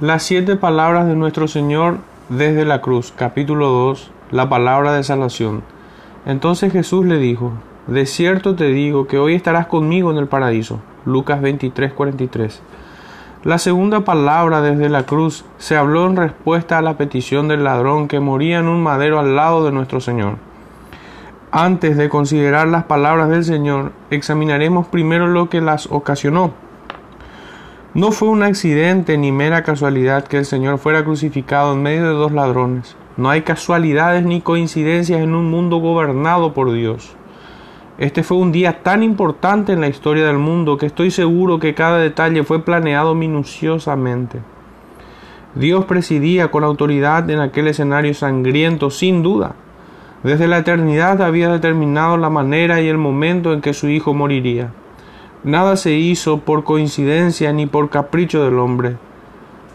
Las siete palabras de nuestro Señor desde la cruz, capítulo 2, la palabra de salvación. Entonces Jesús le dijo, De cierto te digo que hoy estarás conmigo en el paraíso. Lucas 23, 43. La segunda palabra desde la cruz se habló en respuesta a la petición del ladrón que moría en un madero al lado de nuestro Señor. Antes de considerar las palabras del Señor, examinaremos primero lo que las ocasionó. No fue un accidente ni mera casualidad que el Señor fuera crucificado en medio de dos ladrones. No hay casualidades ni coincidencias en un mundo gobernado por Dios. Este fue un día tan importante en la historia del mundo que estoy seguro que cada detalle fue planeado minuciosamente. Dios presidía con autoridad en aquel escenario sangriento, sin duda. Desde la eternidad había determinado la manera y el momento en que su Hijo moriría. Nada se hizo por coincidencia ni por capricho del hombre.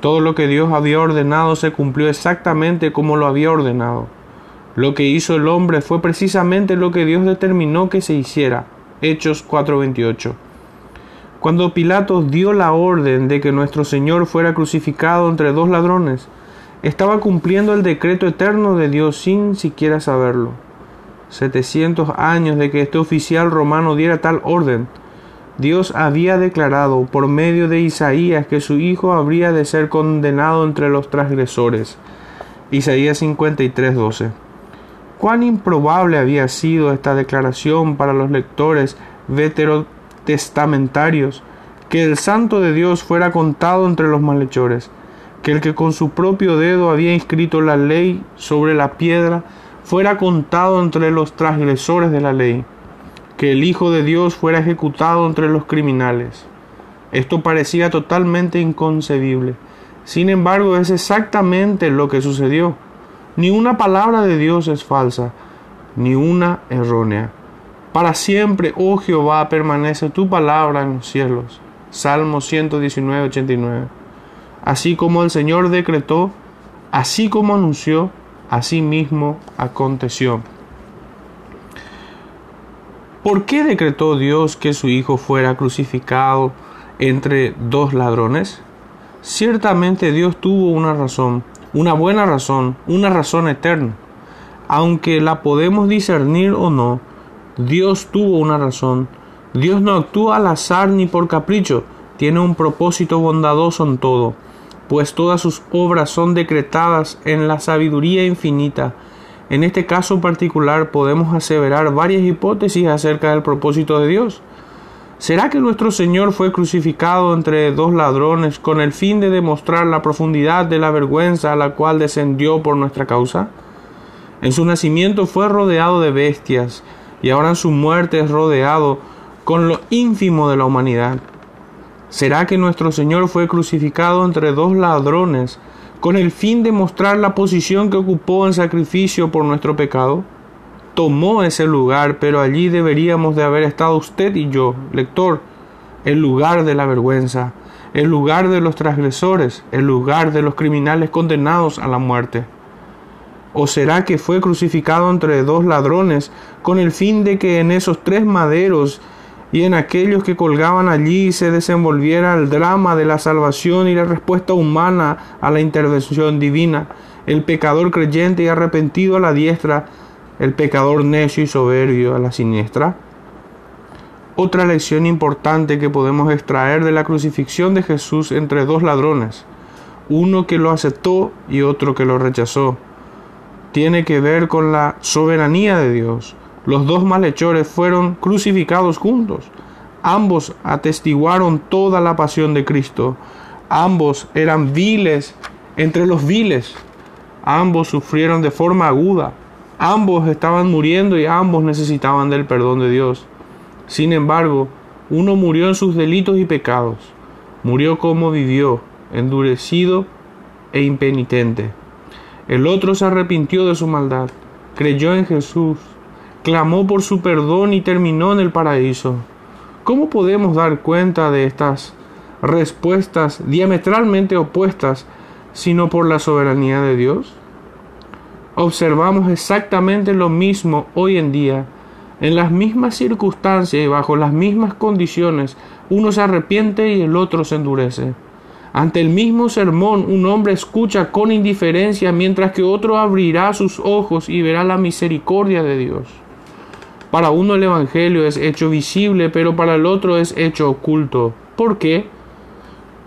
Todo lo que Dios había ordenado se cumplió exactamente como lo había ordenado. Lo que hizo el hombre fue precisamente lo que Dios determinó que se hiciera. Hechos 4:28. Cuando Pilatos dio la orden de que nuestro Señor fuera crucificado entre dos ladrones, estaba cumpliendo el decreto eterno de Dios sin siquiera saberlo. Setecientos años de que este oficial romano diera tal orden, Dios había declarado por medio de Isaías que su Hijo habría de ser condenado entre los transgresores. Isaías 53:12. Cuán improbable había sido esta declaración para los lectores veterotestamentarios, que el santo de Dios fuera contado entre los malhechores, que el que con su propio dedo había inscrito la ley sobre la piedra fuera contado entre los transgresores de la ley que el Hijo de Dios fuera ejecutado entre los criminales. Esto parecía totalmente inconcebible. Sin embargo, es exactamente lo que sucedió. Ni una palabra de Dios es falsa, ni una errónea. Para siempre, oh Jehová, permanece tu palabra en los cielos. Salmo 119, 89. Así como el Señor decretó, así como anunció, así mismo aconteció. ¿Por qué decretó Dios que su Hijo fuera crucificado entre dos ladrones? Ciertamente Dios tuvo una razón, una buena razón, una razón eterna. Aunque la podemos discernir o no, Dios tuvo una razón. Dios no actúa al azar ni por capricho, tiene un propósito bondadoso en todo, pues todas sus obras son decretadas en la sabiduría infinita en este caso particular podemos aseverar varias hipótesis acerca del propósito de Dios. ¿Será que nuestro Señor fue crucificado entre dos ladrones con el fin de demostrar la profundidad de la vergüenza a la cual descendió por nuestra causa? En su nacimiento fue rodeado de bestias y ahora en su muerte es rodeado con lo ínfimo de la humanidad. ¿Será que nuestro Señor fue crucificado entre dos ladrones con el fin de mostrar la posición que ocupó en sacrificio por nuestro pecado? Tomó ese lugar, pero allí deberíamos de haber estado usted y yo, lector, el lugar de la vergüenza, el lugar de los transgresores, el lugar de los criminales condenados a la muerte. ¿O será que fue crucificado entre dos ladrones con el fin de que en esos tres maderos y en aquellos que colgaban allí se desenvolviera el drama de la salvación y la respuesta humana a la intervención divina, el pecador creyente y arrepentido a la diestra, el pecador necio y soberbio a la siniestra. Otra lección importante que podemos extraer de la crucifixión de Jesús entre dos ladrones, uno que lo aceptó y otro que lo rechazó, tiene que ver con la soberanía de Dios los dos malhechores fueron crucificados juntos. Ambos atestiguaron toda la pasión de Cristo. Ambos eran viles entre los viles. Ambos sufrieron de forma aguda. Ambos estaban muriendo y ambos necesitaban del perdón de Dios. Sin embargo, uno murió en sus delitos y pecados. Murió como vivió, endurecido e impenitente. El otro se arrepintió de su maldad, creyó en Jesús clamó por su perdón y terminó en el paraíso. ¿Cómo podemos dar cuenta de estas respuestas diametralmente opuestas sino por la soberanía de Dios? Observamos exactamente lo mismo hoy en día. En las mismas circunstancias y bajo las mismas condiciones, uno se arrepiente y el otro se endurece. Ante el mismo sermón, un hombre escucha con indiferencia, mientras que otro abrirá sus ojos y verá la misericordia de Dios. Para uno el Evangelio es hecho visible, pero para el otro es hecho oculto. ¿Por qué?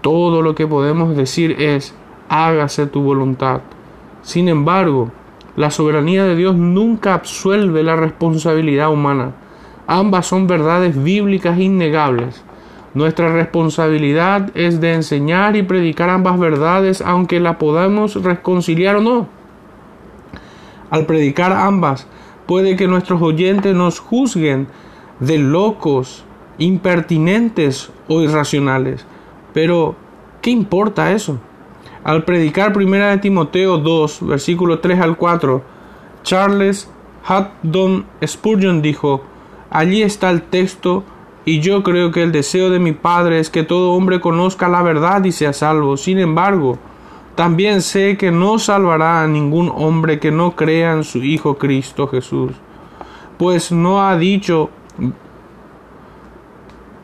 Todo lo que podemos decir es, hágase tu voluntad. Sin embargo, la soberanía de Dios nunca absuelve la responsabilidad humana. Ambas son verdades bíblicas innegables. Nuestra responsabilidad es de enseñar y predicar ambas verdades, aunque la podamos reconciliar o no. Al predicar ambas, puede que nuestros oyentes nos juzguen de locos, impertinentes o irracionales. Pero, ¿qué importa eso? Al predicar primera de Timoteo 2, versículo 3 al 4, Charles Haddon Spurgeon dijo, allí está el texto y yo creo que el deseo de mi Padre es que todo hombre conozca la verdad y sea salvo. Sin embargo, también sé que no salvará a ningún hombre que no crea en su Hijo Cristo Jesús, pues no ha dicho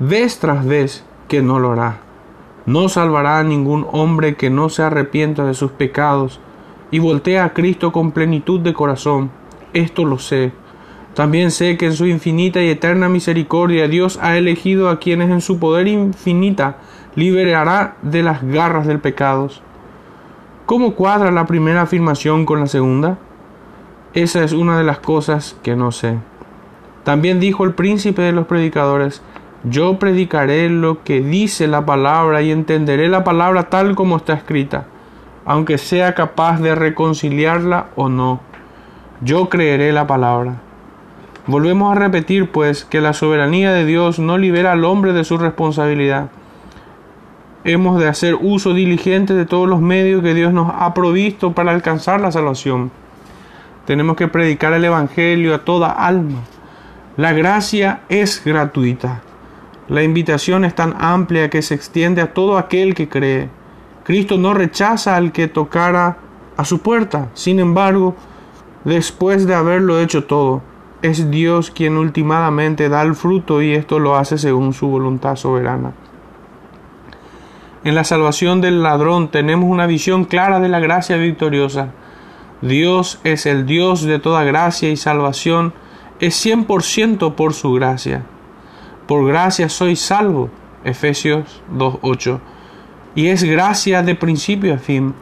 vez tras vez que no lo hará. No salvará a ningún hombre que no se arrepienta de sus pecados y voltee a Cristo con plenitud de corazón. Esto lo sé también sé que en su infinita y eterna misericordia Dios ha elegido a quienes en su poder infinita liberará de las garras del pecado. ¿Cómo cuadra la primera afirmación con la segunda? Esa es una de las cosas que no sé. También dijo el príncipe de los predicadores, yo predicaré lo que dice la palabra y entenderé la palabra tal como está escrita, aunque sea capaz de reconciliarla o no. Yo creeré la palabra. Volvemos a repetir, pues, que la soberanía de Dios no libera al hombre de su responsabilidad. Hemos de hacer uso diligente de todos los medios que Dios nos ha provisto para alcanzar la salvación. Tenemos que predicar el Evangelio a toda alma. La gracia es gratuita. La invitación es tan amplia que se extiende a todo aquel que cree. Cristo no rechaza al que tocara a su puerta. Sin embargo, después de haberlo hecho todo, es Dios quien últimamente da el fruto y esto lo hace según su voluntad soberana. En la salvación del ladrón tenemos una visión clara de la gracia victoriosa. Dios es el Dios de toda gracia y salvación, es cien por ciento por su gracia. Por gracia soy salvo, Efesios 2.8. Y es gracia de principio a fin.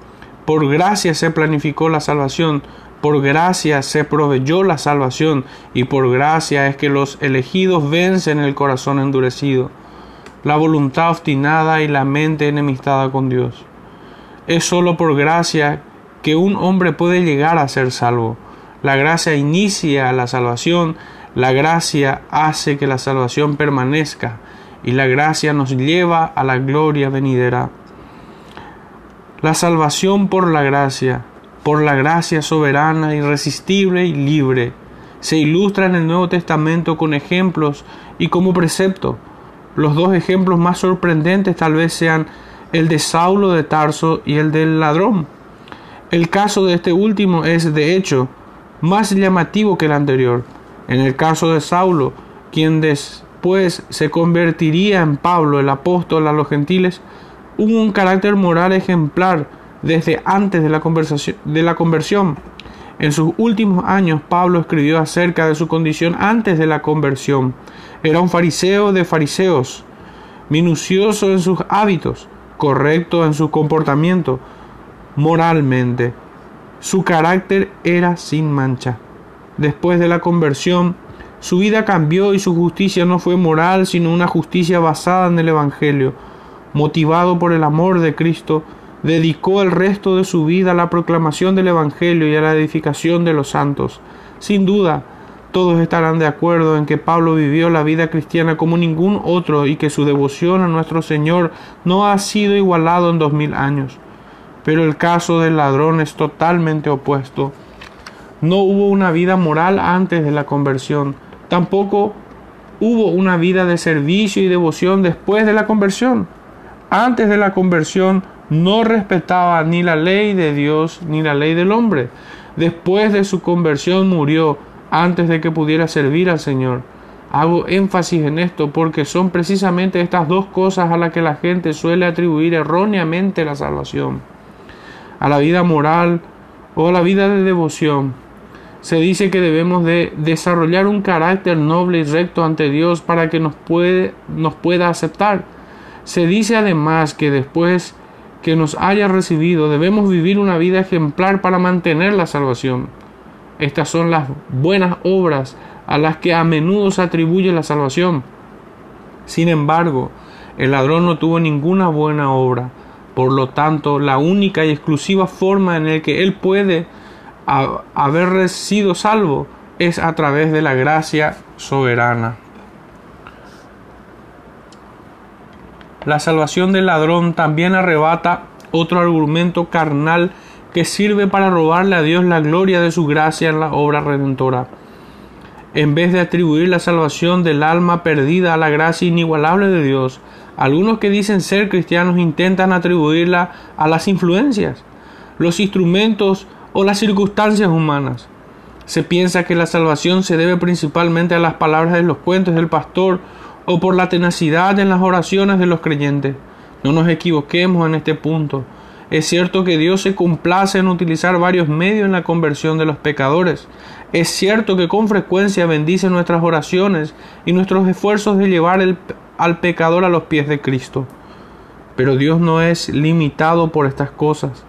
Por gracia se planificó la salvación, por gracia se proveyó la salvación y por gracia es que los elegidos vencen el corazón endurecido, la voluntad obstinada y la mente enemistada con Dios. Es sólo por gracia que un hombre puede llegar a ser salvo. La gracia inicia la salvación, la gracia hace que la salvación permanezca y la gracia nos lleva a la gloria venidera. La salvación por la gracia por la gracia soberana, irresistible y libre. Se ilustra en el Nuevo Testamento con ejemplos y como precepto. Los dos ejemplos más sorprendentes tal vez sean el de Saulo de Tarso y el del ladrón. El caso de este último es, de hecho, más llamativo que el anterior. En el caso de Saulo, quien después se convertiría en Pablo, el apóstol a los gentiles, hubo un carácter moral ejemplar desde antes de la, de la conversión. En sus últimos años Pablo escribió acerca de su condición antes de la conversión. Era un fariseo de fariseos, minucioso en sus hábitos, correcto en su comportamiento, moralmente. Su carácter era sin mancha. Después de la conversión, su vida cambió y su justicia no fue moral, sino una justicia basada en el Evangelio, motivado por el amor de Cristo dedicó el resto de su vida a la proclamación del Evangelio y a la edificación de los santos. Sin duda, todos estarán de acuerdo en que Pablo vivió la vida cristiana como ningún otro y que su devoción a nuestro Señor no ha sido igualado en dos mil años. Pero el caso del ladrón es totalmente opuesto. No hubo una vida moral antes de la conversión, tampoco hubo una vida de servicio y devoción después de la conversión. Antes de la conversión no respetaba ni la ley de Dios ni la ley del hombre. Después de su conversión murió antes de que pudiera servir al Señor. Hago énfasis en esto porque son precisamente estas dos cosas a las que la gente suele atribuir erróneamente la salvación. A la vida moral o a la vida de devoción. Se dice que debemos de desarrollar un carácter noble y recto ante Dios para que nos, puede, nos pueda aceptar. Se dice además que después que nos haya recibido debemos vivir una vida ejemplar para mantener la salvación. Estas son las buenas obras a las que a menudo se atribuye la salvación. Sin embargo, el ladrón no tuvo ninguna buena obra. Por lo tanto, la única y exclusiva forma en la que él puede haber sido salvo es a través de la gracia soberana. La salvación del ladrón también arrebata otro argumento carnal que sirve para robarle a Dios la gloria de su gracia en la obra redentora en vez de atribuir la salvación del alma perdida a la gracia inigualable de Dios, algunos que dicen ser cristianos intentan atribuirla a las influencias, los instrumentos o las circunstancias humanas. Se piensa que la salvación se debe principalmente a las palabras de los cuentos del pastor o por la tenacidad en las oraciones de los creyentes. No nos equivoquemos en este punto. Es cierto que Dios se complace en utilizar varios medios en la conversión de los pecadores. Es cierto que con frecuencia bendice nuestras oraciones y nuestros esfuerzos de llevar al pecador a los pies de Cristo. Pero Dios no es limitado por estas cosas.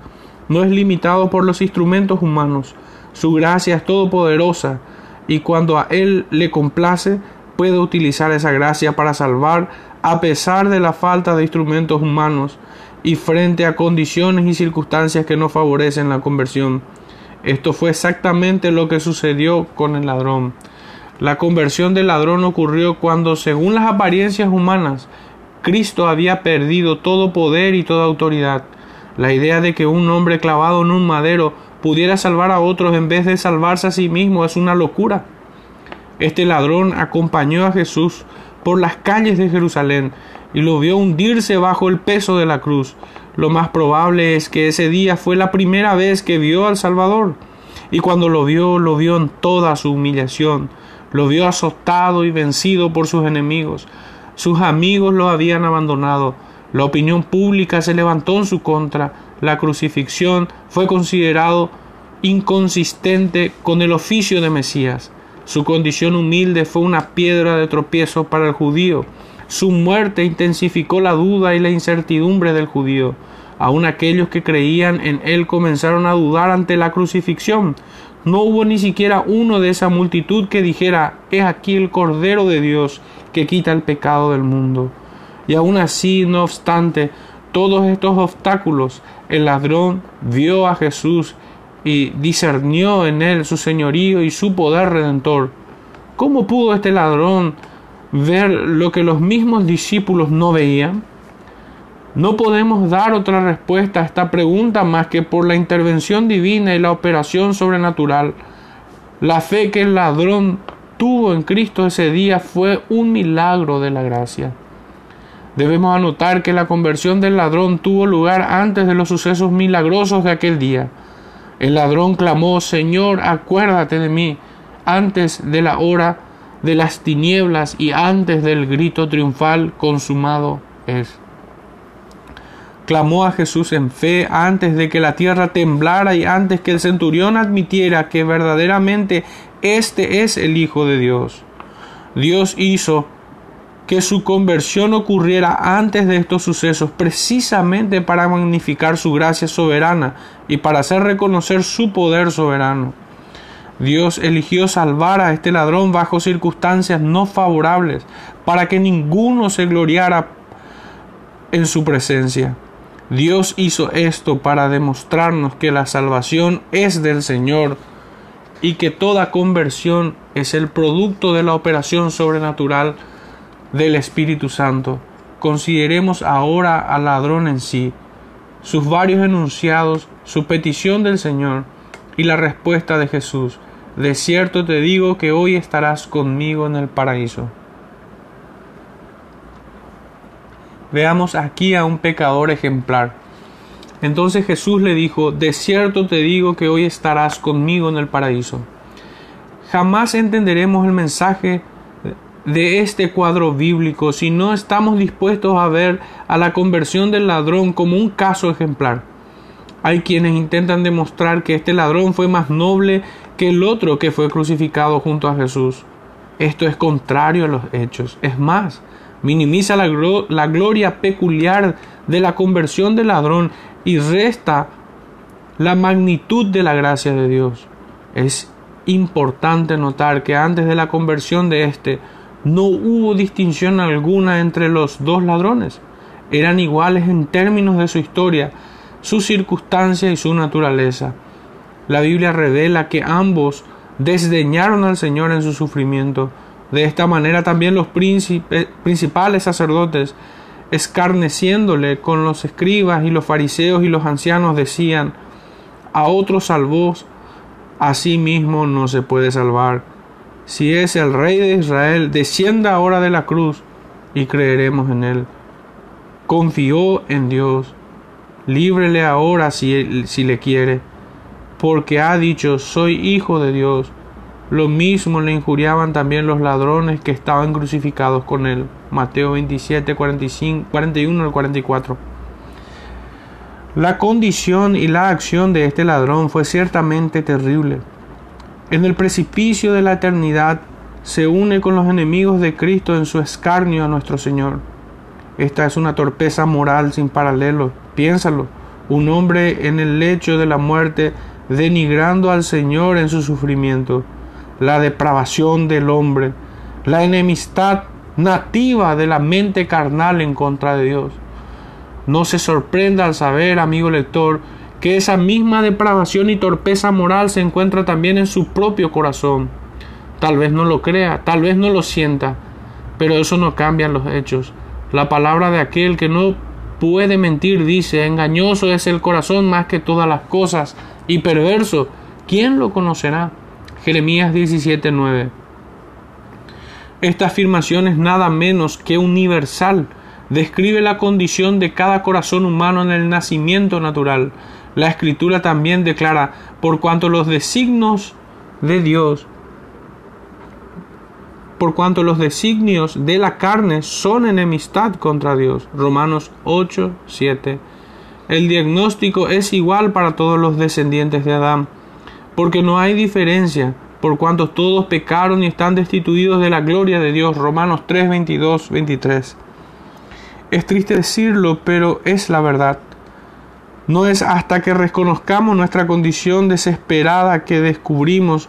No es limitado por los instrumentos humanos. Su gracia es todopoderosa y cuando a Él le complace puede utilizar esa gracia para salvar a pesar de la falta de instrumentos humanos y frente a condiciones y circunstancias que no favorecen la conversión. Esto fue exactamente lo que sucedió con el ladrón. La conversión del ladrón ocurrió cuando, según las apariencias humanas, Cristo había perdido todo poder y toda autoridad. La idea de que un hombre clavado en un madero pudiera salvar a otros en vez de salvarse a sí mismo es una locura. Este ladrón acompañó a Jesús por las calles de Jerusalén y lo vio hundirse bajo el peso de la cruz. Lo más probable es que ese día fue la primera vez que vio al Salvador. Y cuando lo vio, lo vio en toda su humillación. Lo vio azotado y vencido por sus enemigos. Sus amigos lo habían abandonado. La opinión pública se levantó en su contra. La crucifixión fue considerado inconsistente con el oficio de Mesías. Su condición humilde fue una piedra de tropiezo para el judío. Su muerte intensificó la duda y la incertidumbre del judío. Aun aquellos que creían en él comenzaron a dudar ante la crucifixión. No hubo ni siquiera uno de esa multitud que dijera, es aquí el Cordero de Dios que quita el pecado del mundo. Y aun así, no obstante, todos estos obstáculos, el ladrón vio a Jesús y discernió en él su señorío y su poder redentor. ¿Cómo pudo este ladrón ver lo que los mismos discípulos no veían? No podemos dar otra respuesta a esta pregunta más que por la intervención divina y la operación sobrenatural. La fe que el ladrón tuvo en Cristo ese día fue un milagro de la gracia. Debemos anotar que la conversión del ladrón tuvo lugar antes de los sucesos milagrosos de aquel día. El ladrón clamó, Señor, acuérdate de mí, antes de la hora de las tinieblas y antes del grito triunfal consumado es. Clamó a Jesús en fe antes de que la tierra temblara y antes que el centurión admitiera que verdaderamente este es el Hijo de Dios. Dios hizo que su conversión ocurriera antes de estos sucesos, precisamente para magnificar su gracia soberana y para hacer reconocer su poder soberano. Dios eligió salvar a este ladrón bajo circunstancias no favorables, para que ninguno se gloriara en su presencia. Dios hizo esto para demostrarnos que la salvación es del Señor y que toda conversión es el producto de la operación sobrenatural del Espíritu Santo. Consideremos ahora al ladrón en sí, sus varios enunciados, su petición del Señor y la respuesta de Jesús. De cierto te digo que hoy estarás conmigo en el paraíso. Veamos aquí a un pecador ejemplar. Entonces Jesús le dijo, de cierto te digo que hoy estarás conmigo en el paraíso. Jamás entenderemos el mensaje de este cuadro bíblico si no estamos dispuestos a ver a la conversión del ladrón como un caso ejemplar. Hay quienes intentan demostrar que este ladrón fue más noble que el otro que fue crucificado junto a Jesús. Esto es contrario a los hechos. Es más, minimiza la, la gloria peculiar de la conversión del ladrón y resta la magnitud de la gracia de Dios. Es importante notar que antes de la conversión de éste no hubo distinción alguna entre los dos ladrones. Eran iguales en términos de su historia, su circunstancia y su naturaleza. La Biblia revela que ambos desdeñaron al Señor en su sufrimiento. De esta manera también los principales sacerdotes, escarneciéndole con los escribas y los fariseos y los ancianos, decían, a otro salvó, a sí mismo no se puede salvar. Si es el rey de Israel, descienda ahora de la cruz y creeremos en él. Confió en Dios, líbrele ahora si, si le quiere, porque ha dicho, soy hijo de Dios. Lo mismo le injuriaban también los ladrones que estaban crucificados con él. Mateo 27, 45, 41 al 44. La condición y la acción de este ladrón fue ciertamente terrible. En el precipicio de la eternidad se une con los enemigos de Cristo en su escarnio a nuestro Señor. Esta es una torpeza moral sin paralelo. Piénsalo. Un hombre en el lecho de la muerte denigrando al Señor en su sufrimiento la depravación del hombre, la enemistad nativa de la mente carnal en contra de Dios. No se sorprenda al saber, amigo lector, que esa misma depravación y torpeza moral se encuentra también en su propio corazón. Tal vez no lo crea, tal vez no lo sienta, pero eso no cambia los hechos. La palabra de aquel que no puede mentir dice, engañoso es el corazón más que todas las cosas y perverso, ¿quién lo conocerá? Jeremías 17:9. Esta afirmación es nada menos que universal. Describe la condición de cada corazón humano en el nacimiento natural. La escritura también declara, por cuanto los designios de Dios, por cuanto los designios de la carne son enemistad contra Dios. Romanos 8, 7. El diagnóstico es igual para todos los descendientes de Adán porque no hay diferencia, por cuanto todos pecaron y están destituidos de la gloria de Dios. Romanos 3, 22, 23. Es triste decirlo, pero es la verdad. No es hasta que reconozcamos nuestra condición desesperada que descubrimos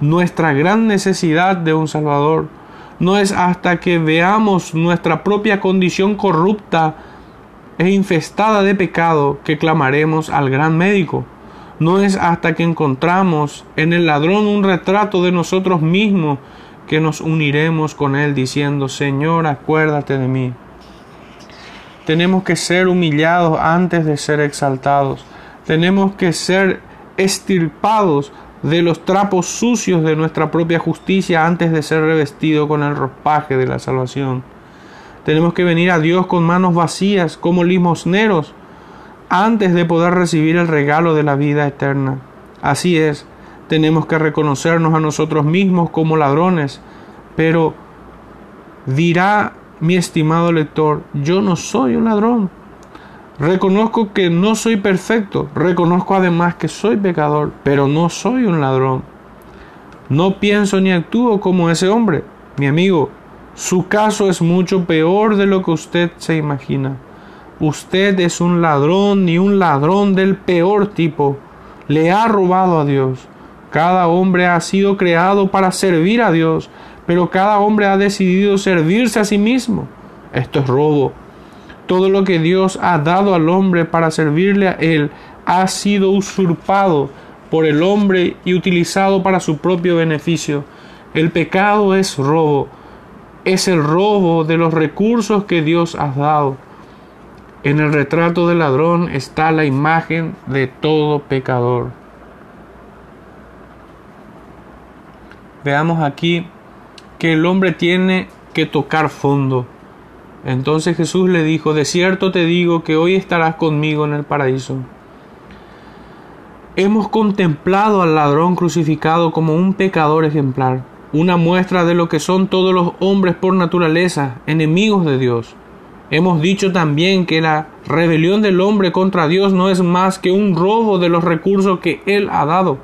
nuestra gran necesidad de un Salvador. No es hasta que veamos nuestra propia condición corrupta e infestada de pecado que clamaremos al gran médico. No es hasta que encontramos en el ladrón un retrato de nosotros mismos que nos uniremos con él diciendo, Señor, acuérdate de mí. Tenemos que ser humillados antes de ser exaltados. Tenemos que ser estirpados de los trapos sucios de nuestra propia justicia antes de ser revestidos con el ropaje de la salvación. Tenemos que venir a Dios con manos vacías como limosneros antes de poder recibir el regalo de la vida eterna. Así es, tenemos que reconocernos a nosotros mismos como ladrones, pero dirá mi estimado lector, yo no soy un ladrón. Reconozco que no soy perfecto, reconozco además que soy pecador, pero no soy un ladrón. No pienso ni actúo como ese hombre, mi amigo. Su caso es mucho peor de lo que usted se imagina. Usted es un ladrón y un ladrón del peor tipo. Le ha robado a Dios. Cada hombre ha sido creado para servir a Dios, pero cada hombre ha decidido servirse a sí mismo. Esto es robo. Todo lo que Dios ha dado al hombre para servirle a Él ha sido usurpado por el hombre y utilizado para su propio beneficio. El pecado es robo. Es el robo de los recursos que Dios ha dado. En el retrato del ladrón está la imagen de todo pecador. Veamos aquí que el hombre tiene que tocar fondo. Entonces Jesús le dijo, de cierto te digo que hoy estarás conmigo en el paraíso. Hemos contemplado al ladrón crucificado como un pecador ejemplar, una muestra de lo que son todos los hombres por naturaleza, enemigos de Dios. Hemos dicho también que la rebelión del hombre contra Dios no es más que un robo de los recursos que Él ha dado.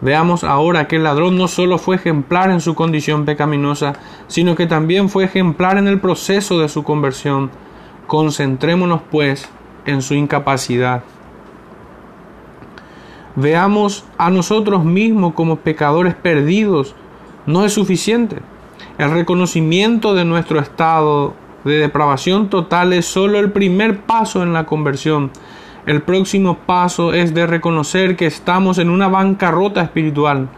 Veamos ahora que el ladrón no solo fue ejemplar en su condición pecaminosa, sino que también fue ejemplar en el proceso de su conversión. Concentrémonos, pues, en su incapacidad. Veamos a nosotros mismos como pecadores perdidos no es suficiente. El reconocimiento de nuestro estado de depravación total es solo el primer paso en la conversión. El próximo paso es de reconocer que estamos en una bancarrota espiritual.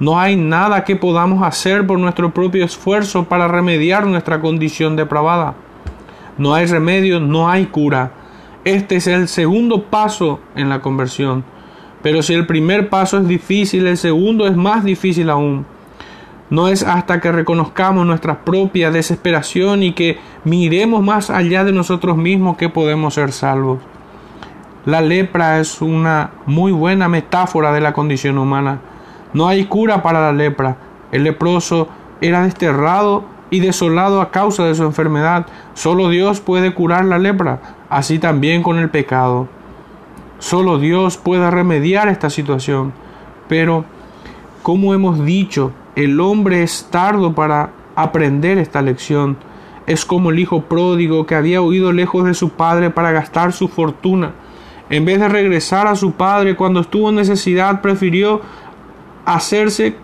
No hay nada que podamos hacer por nuestro propio esfuerzo para remediar nuestra condición depravada. No hay remedio, no hay cura. Este es el segundo paso en la conversión. Pero si el primer paso es difícil, el segundo es más difícil aún. No es hasta que reconozcamos nuestra propia desesperación y que miremos más allá de nosotros mismos que podemos ser salvos. La lepra es una muy buena metáfora de la condición humana. No hay cura para la lepra. El leproso era desterrado y desolado a causa de su enfermedad. Solo Dios puede curar la lepra, así también con el pecado. Solo Dios puede remediar esta situación. Pero, como hemos dicho, el hombre es tardo para aprender esta lección. Es como el hijo pródigo que había huido lejos de su padre para gastar su fortuna. En vez de regresar a su padre cuando estuvo en necesidad, prefirió hacerse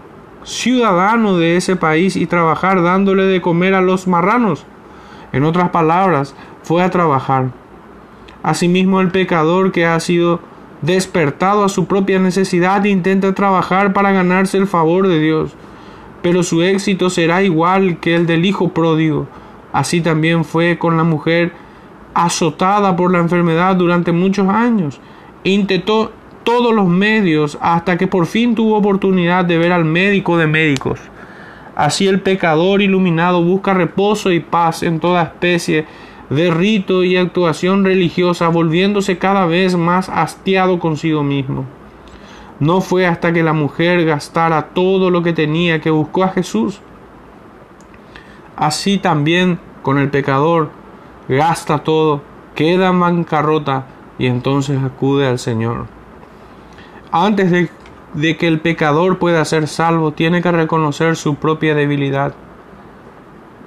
ciudadano de ese país y trabajar dándole de comer a los marranos. En otras palabras, fue a trabajar. Asimismo, el pecador que ha sido despertado a su propia necesidad intenta trabajar para ganarse el favor de Dios pero su éxito será igual que el del hijo pródigo. Así también fue con la mujer azotada por la enfermedad durante muchos años. Intentó todos los medios hasta que por fin tuvo oportunidad de ver al médico de médicos. Así el pecador iluminado busca reposo y paz en toda especie de rito y actuación religiosa, volviéndose cada vez más hastiado consigo mismo. No fue hasta que la mujer gastara todo lo que tenía que buscó a Jesús. Así también con el pecador, gasta todo, queda en bancarrota y entonces acude al Señor. Antes de, de que el pecador pueda ser salvo, tiene que reconocer su propia debilidad.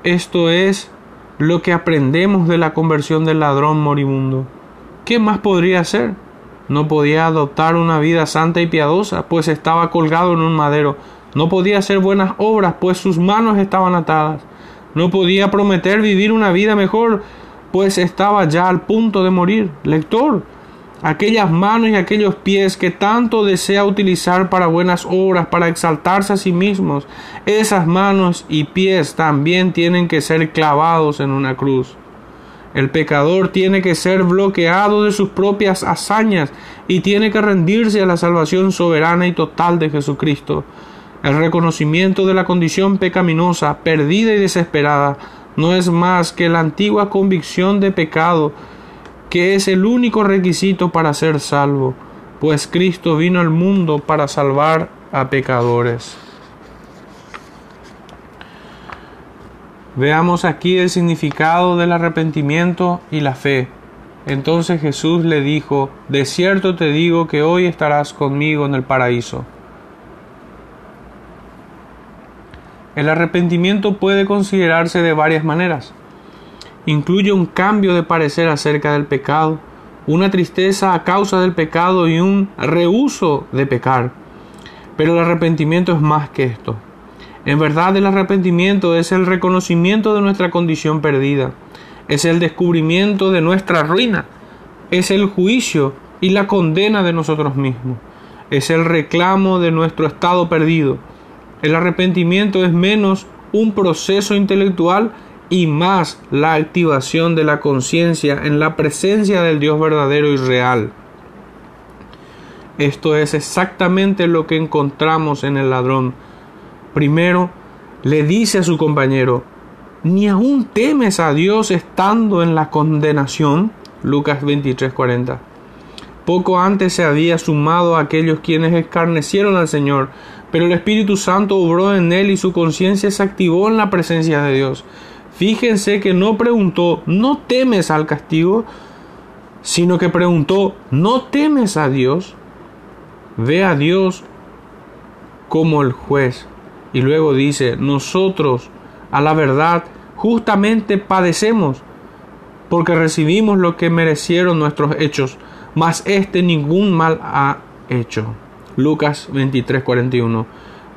Esto es lo que aprendemos de la conversión del ladrón moribundo. ¿Qué más podría hacer? No podía adoptar una vida santa y piadosa, pues estaba colgado en un madero. No podía hacer buenas obras, pues sus manos estaban atadas. No podía prometer vivir una vida mejor, pues estaba ya al punto de morir. Lector, aquellas manos y aquellos pies que tanto desea utilizar para buenas obras, para exaltarse a sí mismos, esas manos y pies también tienen que ser clavados en una cruz. El pecador tiene que ser bloqueado de sus propias hazañas y tiene que rendirse a la salvación soberana y total de Jesucristo. El reconocimiento de la condición pecaminosa, perdida y desesperada, no es más que la antigua convicción de pecado, que es el único requisito para ser salvo, pues Cristo vino al mundo para salvar a pecadores. Veamos aquí el significado del arrepentimiento y la fe. Entonces Jesús le dijo, De cierto te digo que hoy estarás conmigo en el paraíso. El arrepentimiento puede considerarse de varias maneras. Incluye un cambio de parecer acerca del pecado, una tristeza a causa del pecado y un rehuso de pecar. Pero el arrepentimiento es más que esto. En verdad el arrepentimiento es el reconocimiento de nuestra condición perdida, es el descubrimiento de nuestra ruina, es el juicio y la condena de nosotros mismos, es el reclamo de nuestro estado perdido. El arrepentimiento es menos un proceso intelectual y más la activación de la conciencia en la presencia del Dios verdadero y real. Esto es exactamente lo que encontramos en el ladrón Primero, le dice a su compañero, ni aún temes a Dios estando en la condenación. Lucas 23:40. Poco antes se había sumado a aquellos quienes escarnecieron al Señor, pero el Espíritu Santo obró en él y su conciencia se activó en la presencia de Dios. Fíjense que no preguntó, ¿no temes al castigo? sino que preguntó, ¿no temes a Dios? Ve a Dios como el juez. Y luego dice, nosotros a la verdad justamente padecemos, porque recibimos lo que merecieron nuestros hechos, mas éste ningún mal ha hecho. Lucas 23, 41.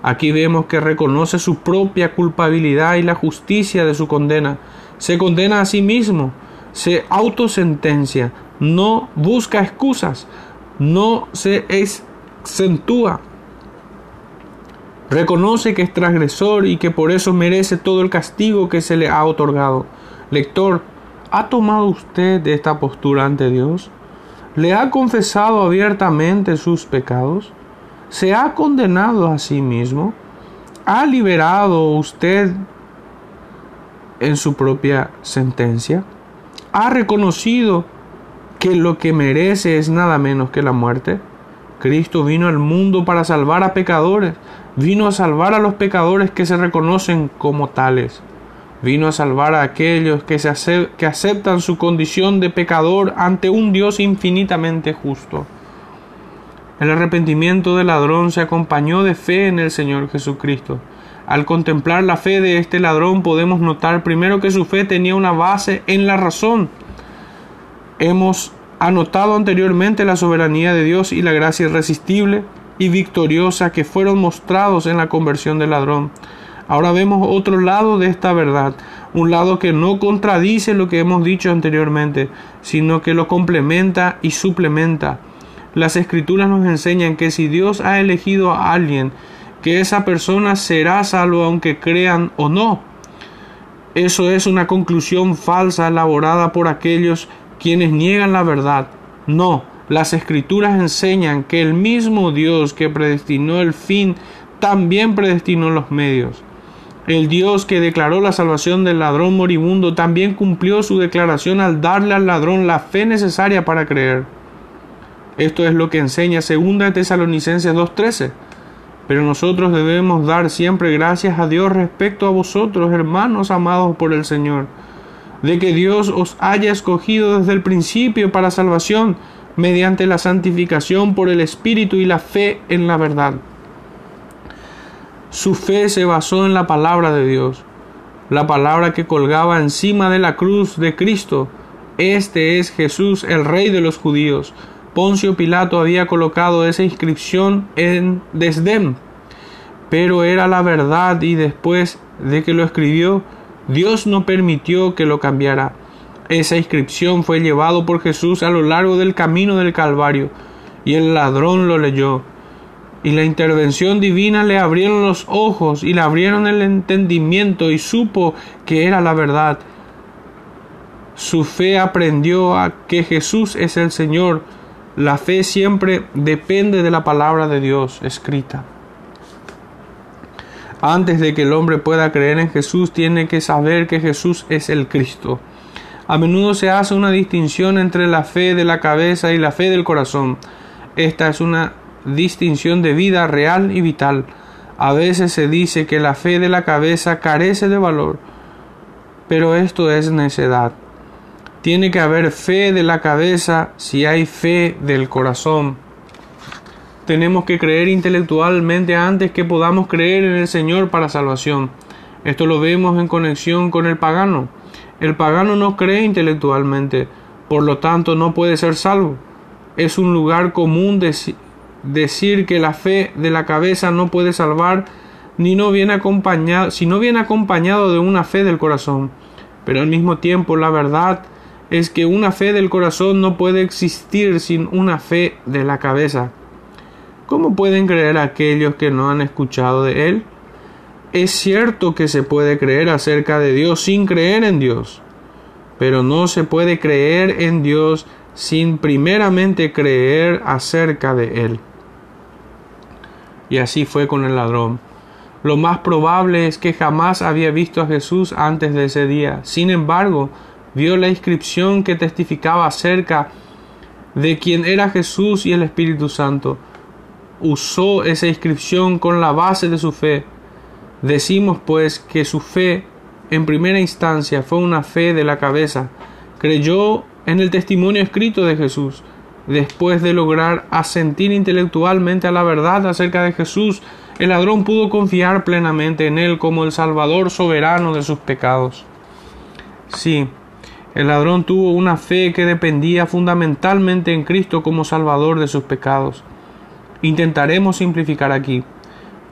Aquí vemos que reconoce su propia culpabilidad y la justicia de su condena. Se condena a sí mismo, se autosentencia, no busca excusas, no se exentúa. Reconoce que es transgresor y que por eso merece todo el castigo que se le ha otorgado. Lector, ¿ha tomado usted de esta postura ante Dios? ¿Le ha confesado abiertamente sus pecados? ¿Se ha condenado a sí mismo? ¿Ha liberado usted en su propia sentencia? ¿Ha reconocido que lo que merece es nada menos que la muerte? Cristo vino al mundo para salvar a pecadores, vino a salvar a los pecadores que se reconocen como tales, vino a salvar a aquellos que, se que aceptan su condición de pecador ante un Dios infinitamente justo. El arrepentimiento del ladrón se acompañó de fe en el Señor Jesucristo. Al contemplar la fe de este ladrón podemos notar primero que su fe tenía una base en la razón, Hemos anotado anteriormente la soberanía de Dios y la gracia irresistible y victoriosa que fueron mostrados en la conversión del ladrón. Ahora vemos otro lado de esta verdad, un lado que no contradice lo que hemos dicho anteriormente, sino que lo complementa y suplementa. Las escrituras nos enseñan que si Dios ha elegido a alguien, que esa persona será salvo aunque crean o no. Eso es una conclusión falsa elaborada por aquellos quienes niegan la verdad. No, las escrituras enseñan que el mismo Dios que predestinó el fin también predestinó los medios. El Dios que declaró la salvación del ladrón moribundo también cumplió su declaración al darle al ladrón la fe necesaria para creer. Esto es lo que enseña 2 Tesalonicenses 2.13. Pero nosotros debemos dar siempre gracias a Dios respecto a vosotros, hermanos amados por el Señor de que Dios os haya escogido desde el principio para salvación mediante la santificación por el Espíritu y la fe en la verdad. Su fe se basó en la palabra de Dios, la palabra que colgaba encima de la cruz de Cristo. Este es Jesús, el Rey de los judíos. Poncio Pilato había colocado esa inscripción en desdén, pero era la verdad y después de que lo escribió, Dios no permitió que lo cambiara. Esa inscripción fue llevado por Jesús a lo largo del camino del Calvario, y el ladrón lo leyó. Y la intervención divina le abrieron los ojos y le abrieron el entendimiento y supo que era la verdad. Su fe aprendió a que Jesús es el Señor. La fe siempre depende de la palabra de Dios escrita. Antes de que el hombre pueda creer en Jesús, tiene que saber que Jesús es el Cristo. A menudo se hace una distinción entre la fe de la cabeza y la fe del corazón. Esta es una distinción de vida real y vital. A veces se dice que la fe de la cabeza carece de valor, pero esto es necedad. Tiene que haber fe de la cabeza si hay fe del corazón tenemos que creer intelectualmente antes que podamos creer en el Señor para salvación. Esto lo vemos en conexión con el pagano. El pagano no cree intelectualmente, por lo tanto no puede ser salvo. Es un lugar común decir que la fe de la cabeza no puede salvar ni no viene acompañado, si no viene acompañado de una fe del corazón. Pero al mismo tiempo la verdad es que una fe del corazón no puede existir sin una fe de la cabeza. ¿Cómo pueden creer aquellos que no han escuchado de Él? Es cierto que se puede creer acerca de Dios sin creer en Dios, pero no se puede creer en Dios sin primeramente creer acerca de Él. Y así fue con el ladrón. Lo más probable es que jamás había visto a Jesús antes de ese día. Sin embargo, vio la inscripción que testificaba acerca de quien era Jesús y el Espíritu Santo. Usó esa inscripción con la base de su fe. Decimos pues que su fe en primera instancia fue una fe de la cabeza. Creyó en el testimonio escrito de Jesús. Después de lograr asentir intelectualmente a la verdad acerca de Jesús, el ladrón pudo confiar plenamente en él como el Salvador soberano de sus pecados. Sí, el ladrón tuvo una fe que dependía fundamentalmente en Cristo como Salvador de sus pecados. Intentaremos simplificar aquí.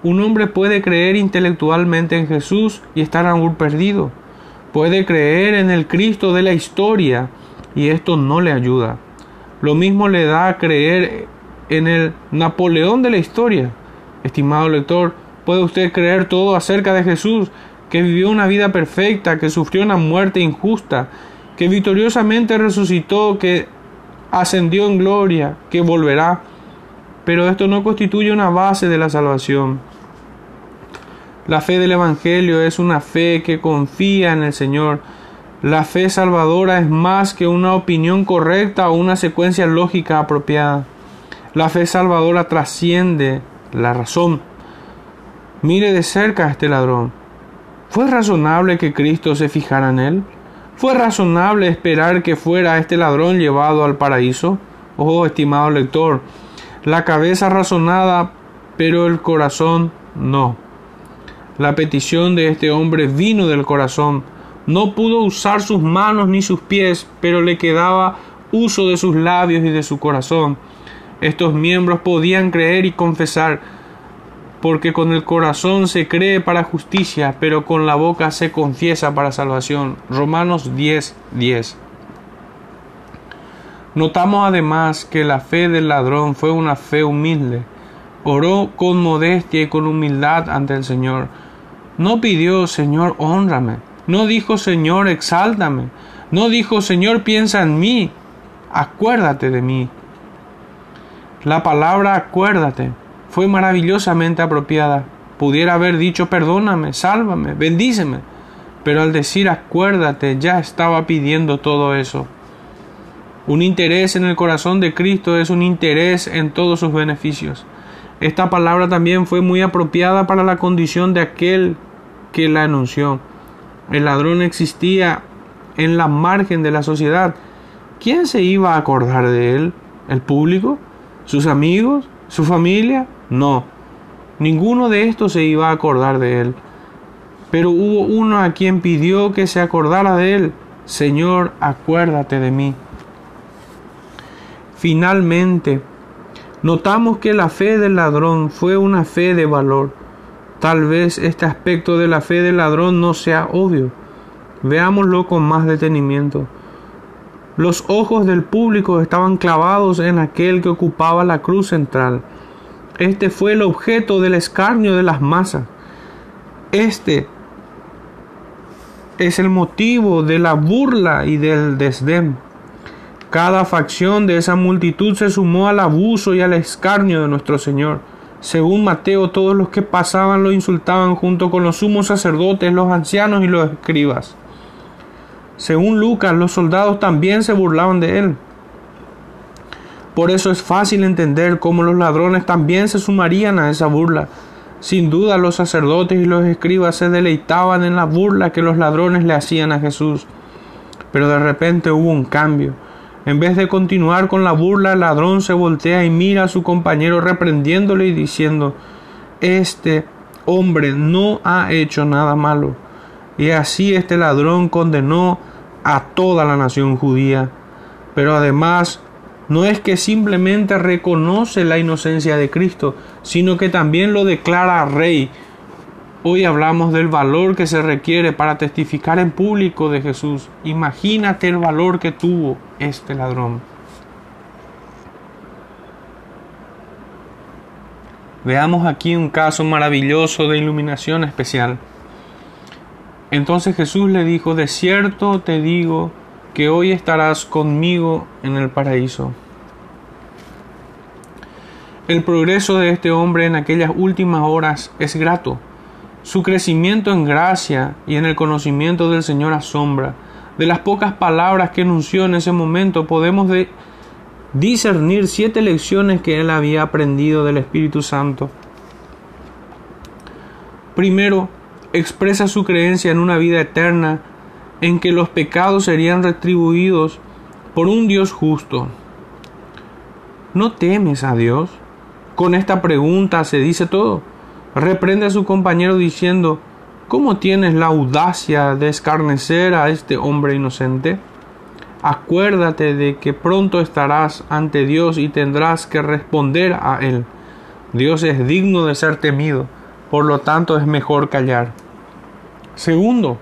Un hombre puede creer intelectualmente en Jesús y estar aún perdido. Puede creer en el Cristo de la historia y esto no le ayuda. Lo mismo le da a creer en el Napoleón de la historia. Estimado lector, puede usted creer todo acerca de Jesús, que vivió una vida perfecta, que sufrió una muerte injusta, que victoriosamente resucitó, que ascendió en gloria, que volverá. Pero esto no constituye una base de la salvación. La fe del Evangelio es una fe que confía en el Señor. La fe salvadora es más que una opinión correcta o una secuencia lógica apropiada. La fe salvadora trasciende la razón. Mire de cerca a este ladrón. ¿Fue razonable que Cristo se fijara en él? ¿Fue razonable esperar que fuera este ladrón llevado al paraíso? Oh, estimado lector, la cabeza razonada, pero el corazón no. La petición de este hombre vino del corazón. No pudo usar sus manos ni sus pies, pero le quedaba uso de sus labios y de su corazón. Estos miembros podían creer y confesar, porque con el corazón se cree para justicia, pero con la boca se confiesa para salvación. Romanos 10, 10. Notamos además que la fe del ladrón fue una fe humilde. Oró con modestia y con humildad ante el Señor. No pidió, Señor, honrame. No dijo, Señor, exáltame. No dijo, Señor, piensa en mí. Acuérdate de mí. La palabra acuérdate fue maravillosamente apropiada. Pudiera haber dicho perdóname, sálvame, bendíceme, pero al decir acuérdate ya estaba pidiendo todo eso. Un interés en el corazón de Cristo es un interés en todos sus beneficios. Esta palabra también fue muy apropiada para la condición de aquel que la anunció. El ladrón existía en la margen de la sociedad. ¿Quién se iba a acordar de él? ¿El público? ¿Sus amigos? ¿Su familia? No, ninguno de estos se iba a acordar de él. Pero hubo uno a quien pidió que se acordara de él. Señor, acuérdate de mí. Finalmente, notamos que la fe del ladrón fue una fe de valor. Tal vez este aspecto de la fe del ladrón no sea obvio. Veámoslo con más detenimiento. Los ojos del público estaban clavados en aquel que ocupaba la cruz central. Este fue el objeto del escarnio de las masas. Este es el motivo de la burla y del desdén. Cada facción de esa multitud se sumó al abuso y al escarnio de nuestro Señor. Según Mateo, todos los que pasaban lo insultaban junto con los sumos sacerdotes, los ancianos y los escribas. Según Lucas, los soldados también se burlaban de él. Por eso es fácil entender cómo los ladrones también se sumarían a esa burla. Sin duda los sacerdotes y los escribas se deleitaban en la burla que los ladrones le hacían a Jesús. Pero de repente hubo un cambio. En vez de continuar con la burla, el ladrón se voltea y mira a su compañero reprendiéndole y diciendo, Este hombre no ha hecho nada malo. Y así este ladrón condenó a toda la nación judía. Pero además no es que simplemente reconoce la inocencia de Cristo, sino que también lo declara rey. Hoy hablamos del valor que se requiere para testificar en público de Jesús. Imagínate el valor que tuvo este ladrón. Veamos aquí un caso maravilloso de iluminación especial. Entonces Jesús le dijo, de cierto te digo que hoy estarás conmigo en el paraíso. El progreso de este hombre en aquellas últimas horas es grato. Su crecimiento en gracia y en el conocimiento del Señor asombra. De las pocas palabras que anunció en ese momento podemos discernir siete lecciones que él había aprendido del Espíritu Santo. Primero, expresa su creencia en una vida eterna en que los pecados serían retribuidos por un Dios justo. ¿No temes a Dios? Con esta pregunta se dice todo. Reprende a su compañero diciendo, ¿cómo tienes la audacia de escarnecer a este hombre inocente? Acuérdate de que pronto estarás ante Dios y tendrás que responder a Él. Dios es digno de ser temido, por lo tanto es mejor callar. Segundo,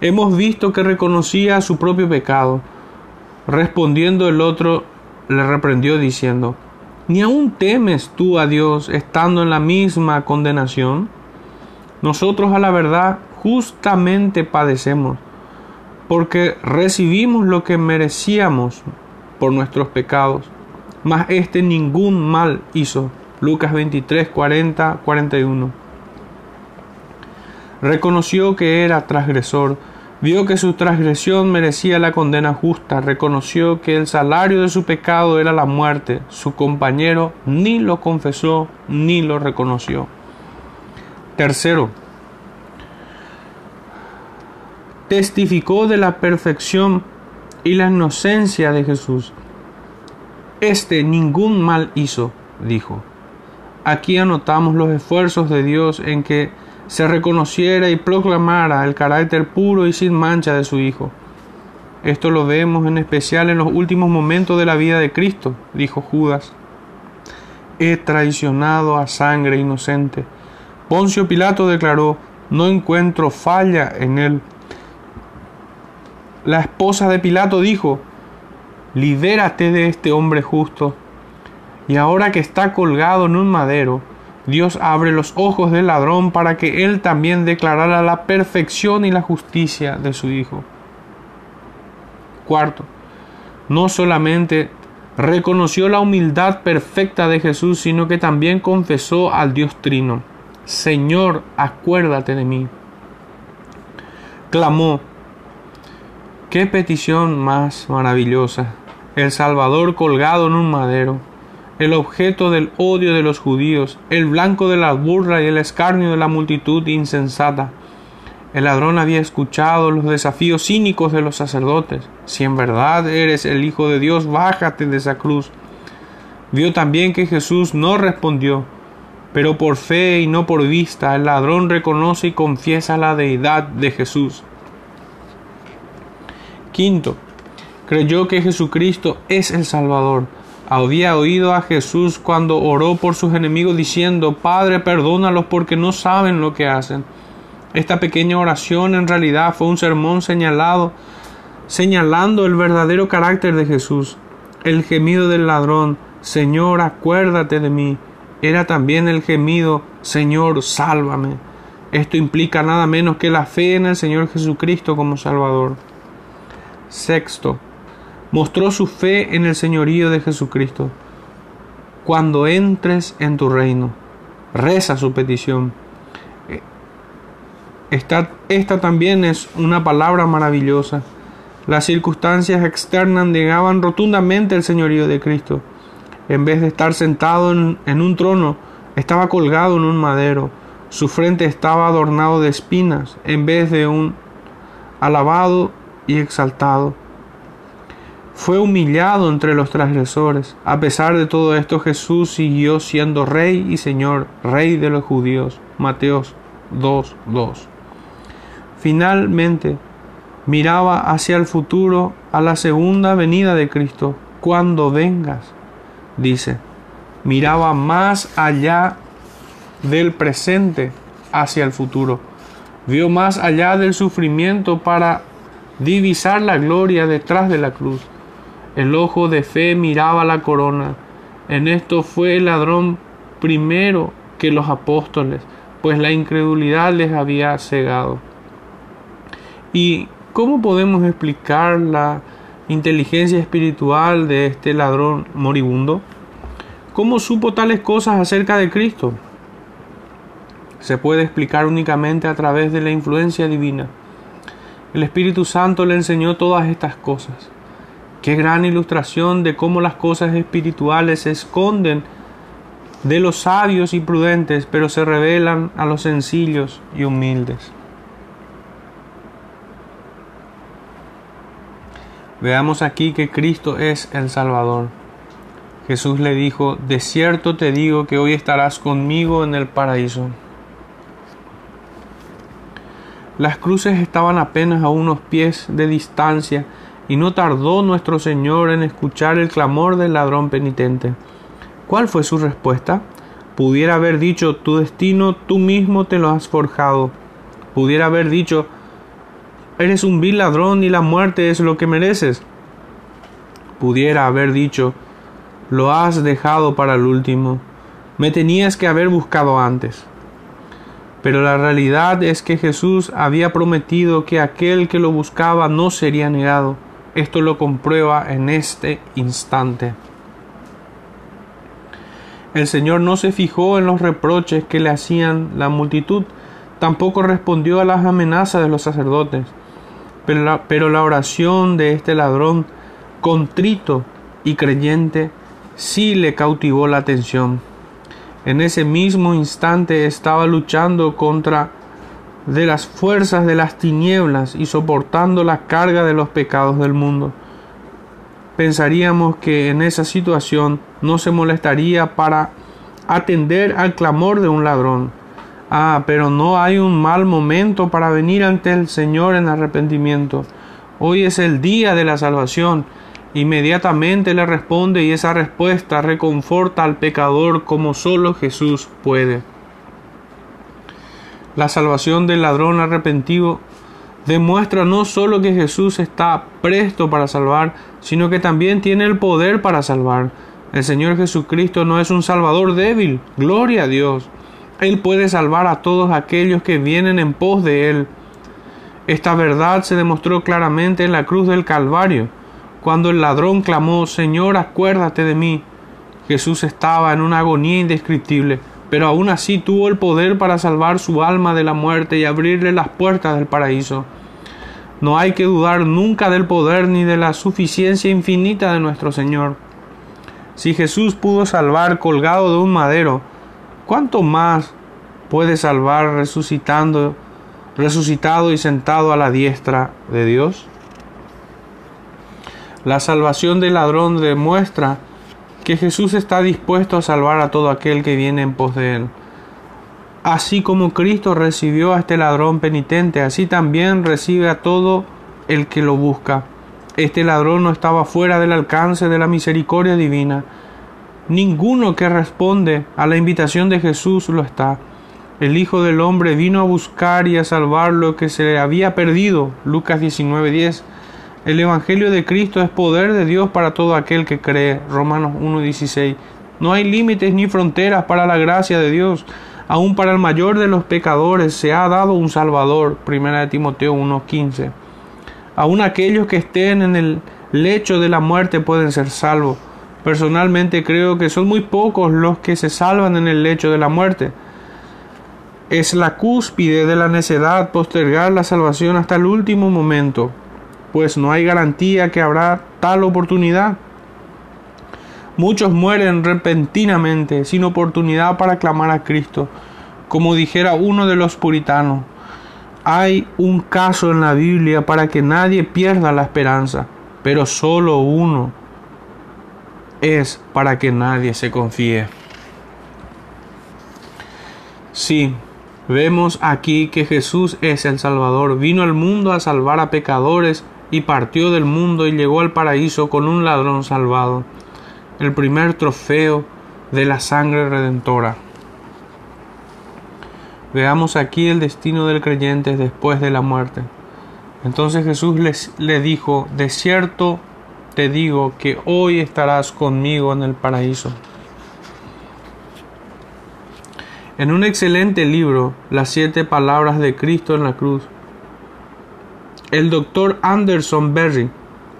hemos visto que reconocía su propio pecado. Respondiendo el otro, le reprendió diciendo, ¿Ni aún temes tú a Dios estando en la misma condenación? Nosotros a la verdad justamente padecemos, porque recibimos lo que merecíamos por nuestros pecados, mas este ningún mal hizo. Lucas 23, 40, 41 reconoció que era transgresor, vio que su transgresión merecía la condena justa, reconoció que el salario de su pecado era la muerte, su compañero ni lo confesó ni lo reconoció. Tercero, testificó de la perfección y la inocencia de Jesús. Este ningún mal hizo, dijo. Aquí anotamos los esfuerzos de Dios en que se reconociera y proclamara el carácter puro y sin mancha de su Hijo. Esto lo vemos en especial en los últimos momentos de la vida de Cristo, dijo Judas. He traicionado a sangre inocente. Poncio Pilato declaró, no encuentro falla en él. La esposa de Pilato dijo, libérate de este hombre justo. Y ahora que está colgado en un madero, Dios abre los ojos del ladrón para que él también declarara la perfección y la justicia de su Hijo. Cuarto, no solamente reconoció la humildad perfecta de Jesús, sino que también confesó al Dios Trino, Señor, acuérdate de mí. Clamó, qué petición más maravillosa, el Salvador colgado en un madero el objeto del odio de los judíos, el blanco de la burla y el escarnio de la multitud insensata. El ladrón había escuchado los desafíos cínicos de los sacerdotes. Si en verdad eres el Hijo de Dios, bájate de esa cruz. Vio también que Jesús no respondió, pero por fe y no por vista el ladrón reconoce y confiesa la deidad de Jesús. Quinto, creyó que Jesucristo es el Salvador había oído a Jesús cuando oró por sus enemigos diciendo, Padre, perdónalos porque no saben lo que hacen. Esta pequeña oración en realidad fue un sermón señalado, señalando el verdadero carácter de Jesús. El gemido del ladrón, Señor, acuérdate de mí, era también el gemido, Señor, sálvame. Esto implica nada menos que la fe en el Señor Jesucristo como Salvador. Sexto, mostró su fe en el señorío de Jesucristo. Cuando entres en tu reino, reza su petición. Esta, esta también es una palabra maravillosa. Las circunstancias externas negaban rotundamente el señorío de Cristo. En vez de estar sentado en, en un trono, estaba colgado en un madero. Su frente estaba adornado de espinas, en vez de un alabado y exaltado fue humillado entre los transgresores. A pesar de todo esto, Jesús siguió siendo Rey y Señor, Rey de los judíos. Mateos 2.2. Finalmente, miraba hacia el futuro, a la segunda venida de Cristo, cuando vengas, dice. Miraba más allá del presente hacia el futuro. Vio más allá del sufrimiento para divisar la gloria detrás de la cruz el ojo de fe miraba la corona. En esto fue el ladrón primero que los apóstoles, pues la incredulidad les había cegado. ¿Y cómo podemos explicar la inteligencia espiritual de este ladrón moribundo? ¿Cómo supo tales cosas acerca de Cristo? Se puede explicar únicamente a través de la influencia divina. El Espíritu Santo le enseñó todas estas cosas. Qué gran ilustración de cómo las cosas espirituales se esconden de los sabios y prudentes, pero se revelan a los sencillos y humildes. Veamos aquí que Cristo es el Salvador. Jesús le dijo, de cierto te digo que hoy estarás conmigo en el paraíso. Las cruces estaban apenas a unos pies de distancia y no tardó nuestro Señor en escuchar el clamor del ladrón penitente. ¿Cuál fue su respuesta? Pudiera haber dicho, tu destino tú mismo te lo has forjado. Pudiera haber dicho, eres un vil ladrón y la muerte es lo que mereces. Pudiera haber dicho, lo has dejado para el último. Me tenías que haber buscado antes. Pero la realidad es que Jesús había prometido que aquel que lo buscaba no sería negado. Esto lo comprueba en este instante. El Señor no se fijó en los reproches que le hacían la multitud, tampoco respondió a las amenazas de los sacerdotes. Pero la, oración de este ladrón, contrito y creyente, sí le cautivó la atención en ese mismo instante estaba luchando contra de las fuerzas de las tinieblas y soportando la carga de los pecados del mundo. Pensaríamos que en esa situación no se molestaría para atender al clamor de un ladrón. Ah, pero no hay un mal momento para venir ante el Señor en arrepentimiento. Hoy es el día de la salvación Inmediatamente le responde y esa respuesta reconforta al pecador como solo Jesús puede. La salvación del ladrón arrepentido demuestra no solo que Jesús está presto para salvar, sino que también tiene el poder para salvar. El Señor Jesucristo no es un salvador débil, gloria a Dios. Él puede salvar a todos aquellos que vienen en pos de Él. Esta verdad se demostró claramente en la cruz del Calvario. Cuando el ladrón clamó, Señor, acuérdate de mí, Jesús estaba en una agonía indescriptible, pero aún así tuvo el poder para salvar su alma de la muerte y abrirle las puertas del paraíso. No hay que dudar nunca del poder ni de la suficiencia infinita de nuestro Señor. Si Jesús pudo salvar colgado de un madero, ¿cuánto más puede salvar resucitando, resucitado y sentado a la diestra de Dios? La salvación del ladrón demuestra que Jesús está dispuesto a salvar a todo aquel que viene en pos de él. Así como Cristo recibió a este ladrón penitente, así también recibe a todo el que lo busca. Este ladrón no estaba fuera del alcance de la misericordia divina. Ninguno que responde a la invitación de Jesús lo está. El Hijo del Hombre vino a buscar y a salvar lo que se había perdido. Lucas 19:10. El Evangelio de Cristo es poder de Dios para todo aquel que cree. Romanos 1.16. No hay límites ni fronteras para la gracia de Dios. Aún para el mayor de los pecadores se ha dado un Salvador. Primera de Timoteo 1.15. Aún aquellos que estén en el lecho de la muerte pueden ser salvos. Personalmente creo que son muy pocos los que se salvan en el lecho de la muerte. Es la cúspide de la necedad postergar la salvación hasta el último momento pues no hay garantía que habrá tal oportunidad. Muchos mueren repentinamente, sin oportunidad para clamar a Cristo. Como dijera uno de los puritanos, hay un caso en la Biblia para que nadie pierda la esperanza, pero solo uno es para que nadie se confíe. Sí, vemos aquí que Jesús es el Salvador, vino al mundo a salvar a pecadores y partió del mundo y llegó al paraíso con un ladrón salvado, el primer trofeo de la sangre redentora. Veamos aquí el destino del creyente después de la muerte. Entonces Jesús les, le dijo, de cierto te digo que hoy estarás conmigo en el paraíso. En un excelente libro, Las siete palabras de Cristo en la cruz, el doctor Anderson Berry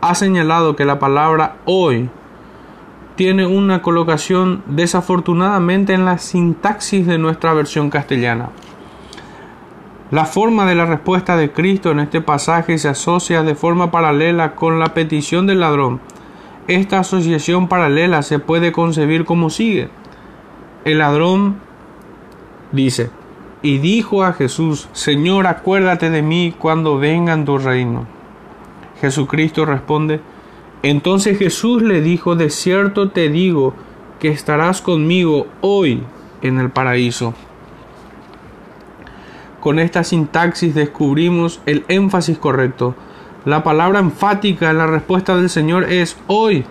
ha señalado que la palabra hoy tiene una colocación desafortunadamente en la sintaxis de nuestra versión castellana. La forma de la respuesta de Cristo en este pasaje se asocia de forma paralela con la petición del ladrón. Esta asociación paralela se puede concebir como sigue. El ladrón dice, y dijo a Jesús, Señor, acuérdate de mí cuando venga en tu reino. Jesucristo responde, entonces Jesús le dijo, de cierto te digo que estarás conmigo hoy en el paraíso. Con esta sintaxis descubrimos el énfasis correcto. La palabra enfática en la respuesta del Señor es hoy.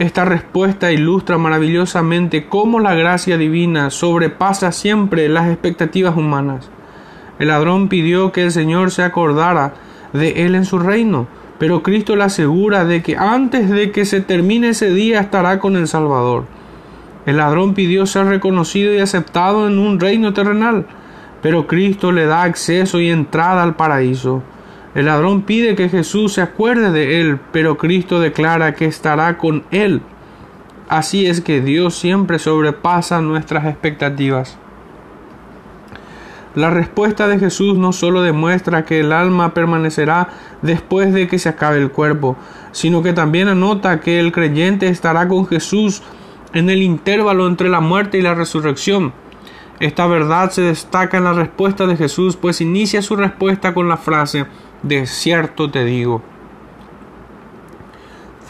Esta respuesta ilustra maravillosamente cómo la gracia divina sobrepasa siempre las expectativas humanas. El ladrón pidió que el Señor se acordara de él en su reino, pero Cristo le asegura de que antes de que se termine ese día estará con el Salvador. El ladrón pidió ser reconocido y aceptado en un reino terrenal, pero Cristo le da acceso y entrada al paraíso. El ladrón pide que Jesús se acuerde de él, pero Cristo declara que estará con él. Así es que Dios siempre sobrepasa nuestras expectativas. La respuesta de Jesús no solo demuestra que el alma permanecerá después de que se acabe el cuerpo, sino que también anota que el creyente estará con Jesús en el intervalo entre la muerte y la resurrección. Esta verdad se destaca en la respuesta de Jesús, pues inicia su respuesta con la frase, de cierto te digo.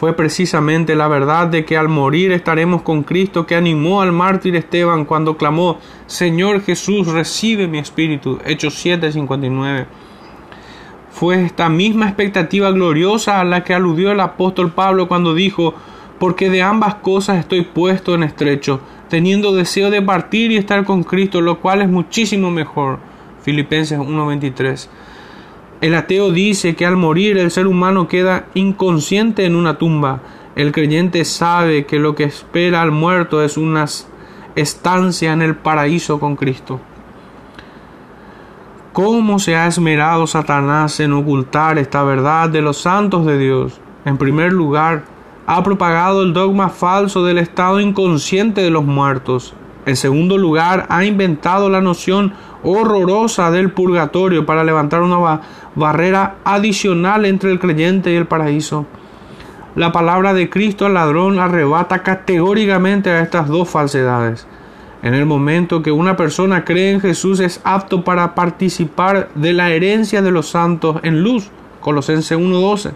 Fue precisamente la verdad de que al morir estaremos con Cristo que animó al mártir Esteban cuando clamó, Señor Jesús, recibe mi espíritu. Hechos 7:59. Fue esta misma expectativa gloriosa a la que aludió el apóstol Pablo cuando dijo, porque de ambas cosas estoy puesto en estrecho, teniendo deseo de partir y estar con Cristo, lo cual es muchísimo mejor. Filipenses 1:23. El ateo dice que al morir el ser humano queda inconsciente en una tumba. El creyente sabe que lo que espera al muerto es una estancia en el paraíso con Cristo. ¿Cómo se ha esmerado Satanás en ocultar esta verdad de los santos de Dios? En primer lugar, ha propagado el dogma falso del estado inconsciente de los muertos. En segundo lugar, ha inventado la noción horrorosa del purgatorio para levantar una barrera adicional entre el creyente y el paraíso. La palabra de Cristo al ladrón arrebata categóricamente a estas dos falsedades. En el momento que una persona cree en Jesús es apto para participar de la herencia de los santos en luz. Colosenses 1.12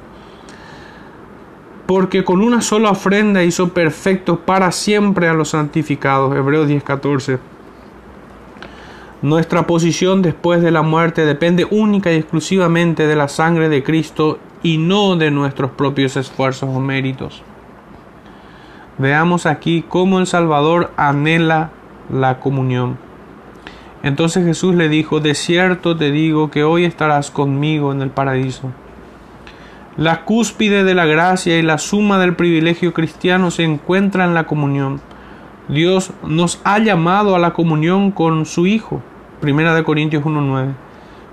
porque con una sola ofrenda hizo perfecto para siempre a los santificados. Hebreos 10:14. Nuestra posición después de la muerte depende única y exclusivamente de la sangre de Cristo y no de nuestros propios esfuerzos o méritos. Veamos aquí cómo el Salvador anhela la comunión. Entonces Jesús le dijo, de cierto te digo que hoy estarás conmigo en el paraíso. La cúspide de la gracia y la suma del privilegio cristiano se encuentra en la comunión. Dios nos ha llamado a la comunión con su Hijo. Primera de Corintios 1.9.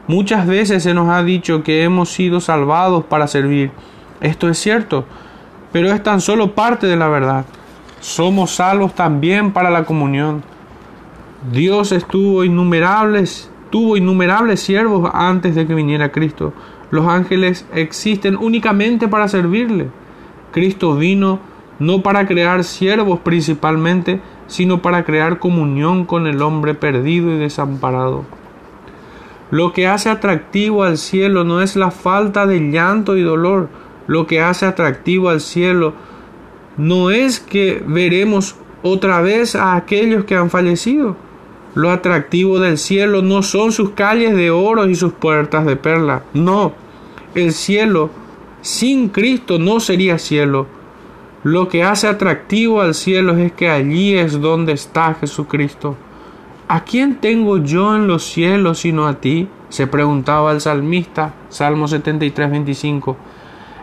Muchas veces se nos ha dicho que hemos sido salvados para servir. Esto es cierto, pero es tan solo parte de la verdad. Somos salvos también para la comunión. Dios estuvo innumerables, tuvo innumerables siervos antes de que viniera Cristo. Los ángeles existen únicamente para servirle. Cristo vino no para crear siervos principalmente, sino para crear comunión con el hombre perdido y desamparado. Lo que hace atractivo al cielo no es la falta de llanto y dolor. Lo que hace atractivo al cielo no es que veremos otra vez a aquellos que han fallecido. Lo atractivo del cielo no son sus calles de oro y sus puertas de perla. No, el cielo sin Cristo no sería cielo. Lo que hace atractivo al cielo es que allí es donde está Jesucristo. ¿A quién tengo yo en los cielos sino a ti? se preguntaba el salmista, Salmo 73, 25.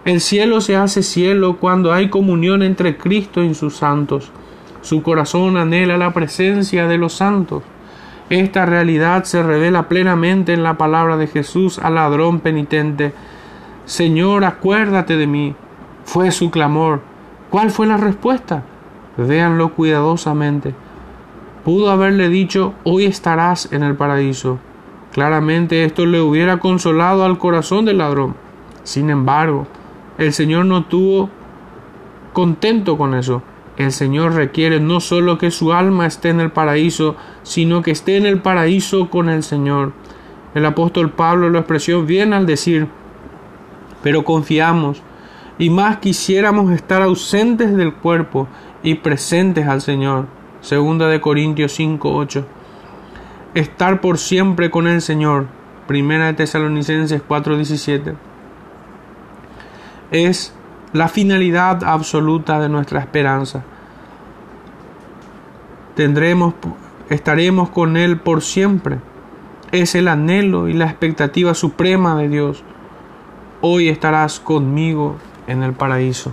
El cielo se hace cielo cuando hay comunión entre Cristo y sus santos. Su corazón anhela la presencia de los santos. Esta realidad se revela plenamente en la palabra de Jesús al ladrón penitente Señor, acuérdate de mí. Fue su clamor. ¿Cuál fue la respuesta? Véanlo cuidadosamente. Pudo haberle dicho, hoy estarás en el paraíso. Claramente esto le hubiera consolado al corazón del ladrón. Sin embargo, el Señor no tuvo contento con eso. El Señor requiere no solo que su alma esté en el paraíso, sino que esté en el paraíso con el Señor. El apóstol Pablo lo expresó bien al decir, pero confiamos y más quisiéramos estar ausentes del cuerpo y presentes al Señor. Segunda de Corintios 5, 8. Estar por siempre con el Señor. Primera de Tesalonicenses 4, 17. Es la finalidad absoluta de nuestra esperanza. Tendremos, estaremos con Él por siempre. Es el anhelo y la expectativa suprema de Dios. Hoy estarás conmigo en el paraíso.